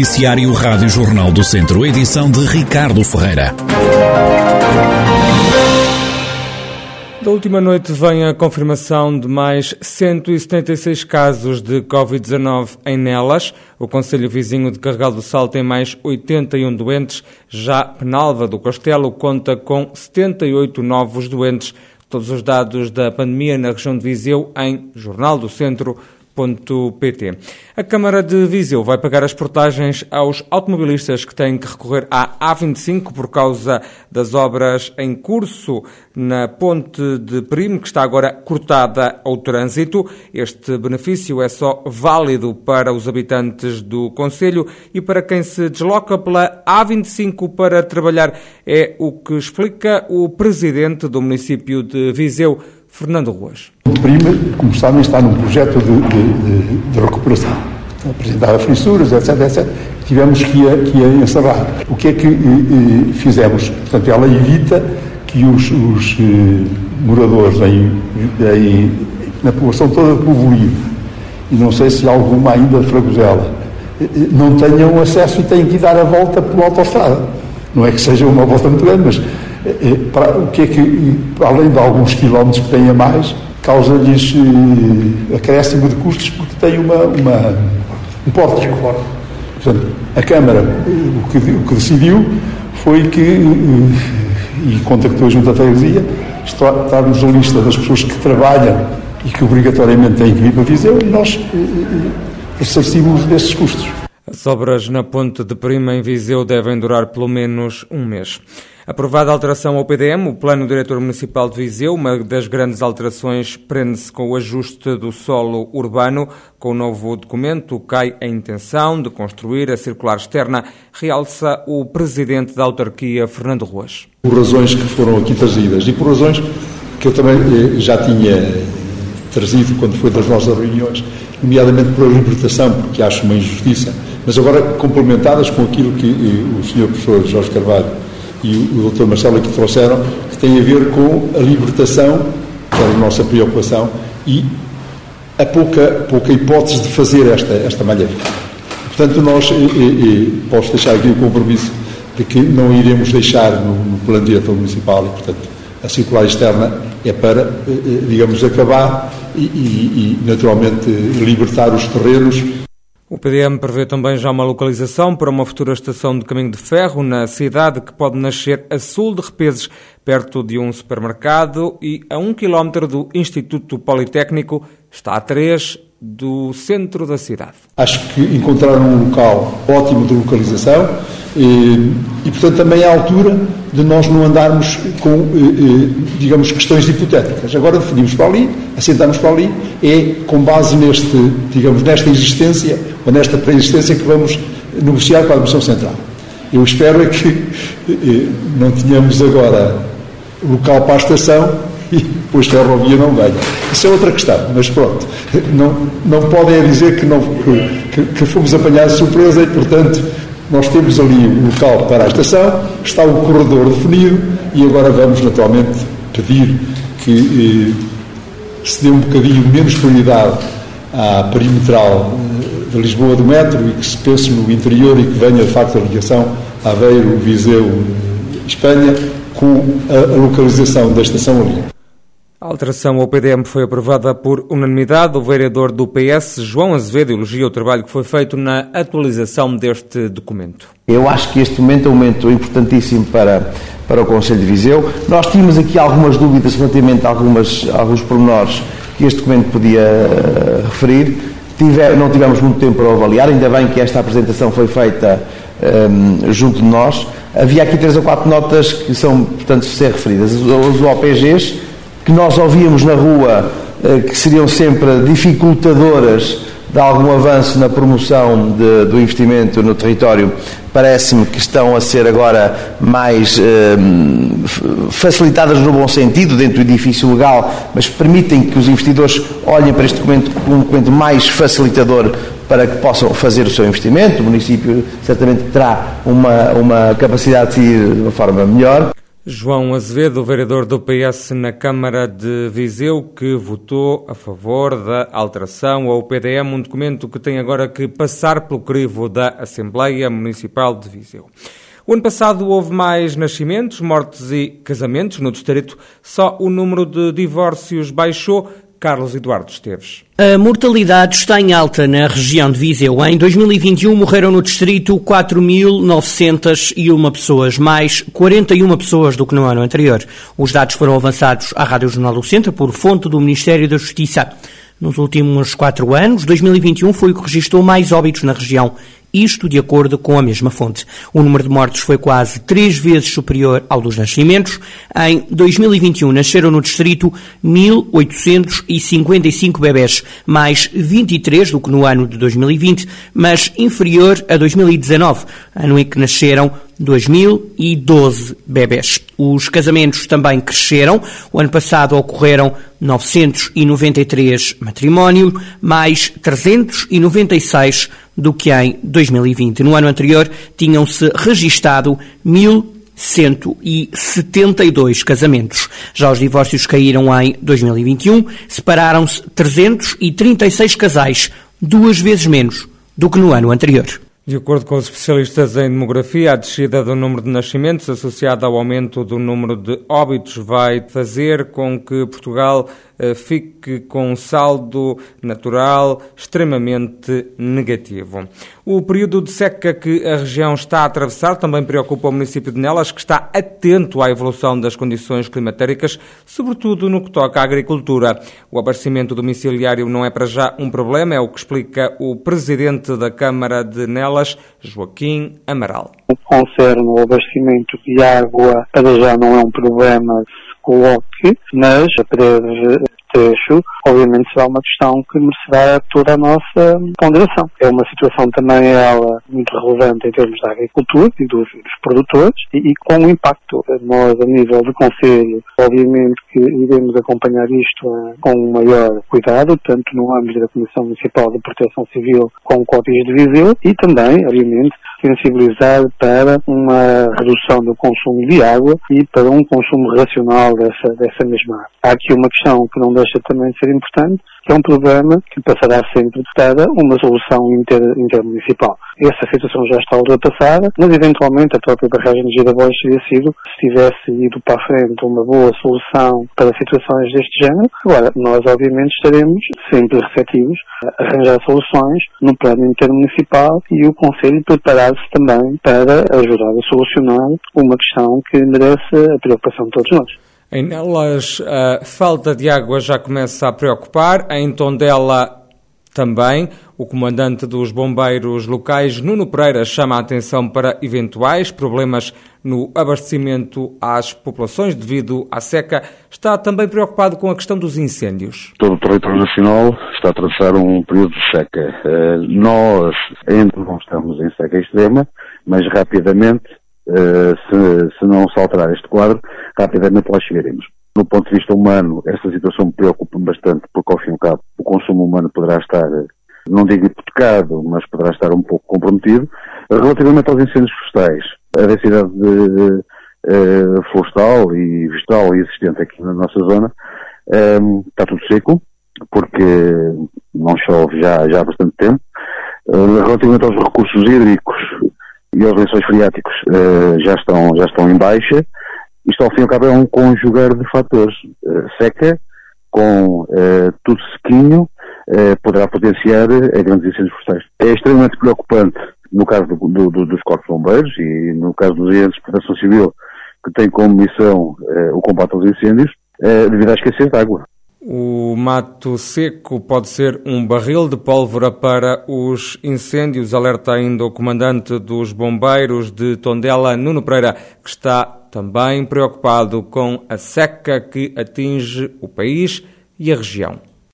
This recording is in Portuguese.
Noticiário Rádio Jornal do Centro, edição de Ricardo Ferreira. Da última noite vem a confirmação de mais 176 casos de Covid-19 em Nelas. O Conselho Vizinho de Carregal do Sal tem mais 81 doentes. Já Penalva do Castelo conta com 78 novos doentes. Todos os dados da pandemia na região de Viseu em Jornal do Centro. A Câmara de Viseu vai pagar as portagens aos automobilistas que têm que recorrer à A25 por causa das obras em curso na ponte de Primo, que está agora cortada ao trânsito. Este benefício é só válido para os habitantes do Conselho e para quem se desloca pela A25 para trabalhar. É o que explica o presidente do município de Viseu, Fernando Ruas. O PRIMA, como sabem, está num projeto de, de, de, recuperação. Apresentava fissuras, etc, etc. Tivemos que a, que encerrar. O que é que eh, fizemos? Portanto, ela evita que os, os eh, moradores em, em, na população toda de Povoio, e não sei se alguma ainda de Fragosela, eh, eh, não tenham acesso e têm que dar a volta pela autostrada. Não é que seja uma volta muito grande, mas eh, eh, para, o que é que, além de alguns quilómetros que tenha mais, causa-lhes eh, acréscimo de custos porque tem uma, uma um pórtico. Portanto, a Câmara o que, o que decidiu foi que, e contactou a Junta de Freguesia, estarmos na lista das pessoas que trabalham e que obrigatoriamente têm que vir para Viseu e nós ressarcimos desses custos. As obras na Ponte de Prima em Viseu devem durar pelo menos um mês. Aprovada a alteração ao PDM, o Plano Diretor Municipal de Viseu, uma das grandes alterações prende-se com o ajuste do solo urbano. Com o novo documento, cai a intenção de construir a circular externa, realça o Presidente da autarquia, Fernando Ruas. Por razões que foram aqui trazidas e por razões que eu também eh, já tinha trazido quando foi das nossas reuniões, nomeadamente por libertação, porque acho uma injustiça, mas agora complementadas com aquilo que eh, o Sr. Professor Jorge Carvalho e o Dr. Marcelo aqui trouxeram, que tem a ver com a libertação, que era a nossa preocupação, e a pouca, pouca hipótese de fazer esta, esta malha. Portanto, nós, e, e, posso deixar aqui o compromisso de que não iremos deixar no, no plano diretor municipal e, portanto, a circular externa é para, eh, eh, digamos, acabar e, e, e naturalmente, libertar os terrenos o PDM prevê também já uma localização para uma futura estação de caminho de ferro na cidade que pode nascer a sul de Repeses, perto de um supermercado e a um quilómetro do Instituto Politécnico, está a três do centro da cidade. Acho que encontraram um local ótimo de localização e, e portanto, também é a altura de nós não andarmos com, eh, eh, digamos, questões hipotéticas. Agora definimos para ali, assentamos para ali, é com base neste, digamos, nesta existência ou nesta pré-existência que vamos negociar com a Administração Central. Eu espero é que eh, não tenhamos agora local para a estação e depois ferrovia não venha. Isso é outra questão, mas pronto. Não, não podem dizer que, não, que, que fomos apanhados de surpresa e, portanto, nós temos ali o local para a estação, está o corredor definido e agora vamos naturalmente pedir que eh, se dê um bocadinho menos prioridade à perimetral eh, de Lisboa do metro e que se pense no interior e que venha de facto a ligação Aveiro, Viseu, Espanha, com a localização da estação ali. A alteração ao PDM foi aprovada por unanimidade. O vereador do PS, João Azevedo, elogia o trabalho que foi feito na atualização deste documento. Eu acho que este momento é um momento importantíssimo para, para o Conselho de Viseu. Nós tínhamos aqui algumas dúvidas relativamente a algumas, alguns pormenores que este documento podia uh, referir. Tive, não tivemos muito tempo para avaliar, ainda bem que esta apresentação foi feita um, ehm, junto de nós. Havia aqui três ou quatro notas que são, portanto, ser referidas. Os OPGs que nós ouvíamos na rua eh, que seriam sempre dificultadoras de algum avanço na promoção de, do investimento no território, parece-me que estão a ser agora mais eh, facilitadas no bom sentido, dentro do edifício legal, mas permitem que os investidores olhem para este documento como um documento mais facilitador para que possam fazer o seu investimento. O município certamente terá uma, uma capacidade de ir de uma forma melhor. João Azevedo, vereador do PS na Câmara de Viseu, que votou a favor da alteração ao PDM, um documento que tem agora que passar pelo crivo da Assembleia Municipal de Viseu. O ano passado houve mais nascimentos, mortes e casamentos no distrito. Só o número de divórcios baixou. Carlos Eduardo Esteves. A mortalidade está em alta na região de Viseu. Em 2021 morreram no distrito 4.901 pessoas, mais 41 pessoas do que no ano anterior. Os dados foram avançados à Rádio Jornal do Centro por fonte do Ministério da Justiça. Nos últimos quatro anos, 2021 foi o que registrou mais óbitos na região isto de acordo com a mesma fonte. O número de mortes foi quase três vezes superior ao dos nascimentos. Em 2021 nasceram no distrito 1.855 bebés, mais 23 do que no ano de 2020, mas inferior a 2019, ano em que nasceram 2012 bebés. Os casamentos também cresceram. O ano passado ocorreram 993 matrimónios, mais 396 do que em 2020. No ano anterior tinham-se registado 1.172 casamentos. Já os divórcios caíram em 2021, separaram-se 336 casais, duas vezes menos do que no ano anterior. De acordo com os especialistas em demografia, a descida do número de nascimentos associada ao aumento do número de óbitos vai fazer com que Portugal eh, fique com um saldo natural extremamente negativo. O período de seca que a região está a atravessar também preocupa o município de Nelas, que está atento à evolução das condições climatéricas, sobretudo no que toca à agricultura. O abastecimento domiciliário não é para já um problema, é o que explica o presidente da Câmara de Nelas, Joaquim Amaral. O concerne o abastecimento de água para já não é um problema coloque, mas a parede obviamente será uma questão que merecerá toda a nossa ponderação. É uma situação também ela muito relevante em termos da agricultura e dos, dos produtores e, e, com impacto. Nós, a nível do Conselho, obviamente que iremos acompanhar isto uh, com maior cuidado, tanto no âmbito da Comissão Municipal de Proteção Civil com Código de Viseu e também, obviamente, sensibilizar para uma redução do consumo de água e para um consumo racional dessa, dessa mesma água. Há aqui uma questão que não deixa também de ser importante, que é um problema que passará sempre para uma solução inter, intermunicipal. Essa situação já está ultrapassada, mas eventualmente a própria barragem de Girabóis teria sido, se tivesse ido para a frente, uma boa solução para situações deste género. Agora, nós obviamente estaremos sempre receptivos a arranjar soluções no plano intermunicipal e o Conselho preparar-se também para ajudar a solucionar uma questão que merece a preocupação de todos nós. Em Nelas, a falta de água já começa a preocupar. Em Tondela, também. O comandante dos bombeiros locais, Nuno Pereira, chama a atenção para eventuais problemas no abastecimento às populações devido à seca. Está também preocupado com a questão dos incêndios. Todo o território nacional está a atravessar um período de seca. Eh, nós ainda não estamos em seca extrema, mas rapidamente se, se, não se alterar este quadro, rapidamente lá chegaremos. Do ponto de vista humano, esta situação me preocupa bastante, porque ao fim e ao cabo o consumo humano poderá estar, não digo hipotecado, mas poderá estar um pouco comprometido. Relativamente aos incêndios florestais, a densidade de, uh, florestal e vegetal existente aqui na nossa zona um, ehm, está tudo seco, porque não chove já, já há bastante tempo. Uh, relativamente aos recursos hídricos, e os lençóis freáticos uh, já, estão, já estão em baixa. Isto ao fim e ao cabo é um conjugar de fatores. Uh, seca, com uh, tudo sequinho, poderá potenciar grandes incêndios florestais. É extremamente preocupante no caso do, do, dos corpos bombeiros e no caso dos agentes de proteção civil que têm como missão o combate aos incêndios, devido à escassez de água. O mato seco pode ser um barril de pólvora para os incêndios, alerta ainda o comandante dos bombeiros de Tondela, Nuno Pereira, que está também preocupado com a seca que atinge o país e a região.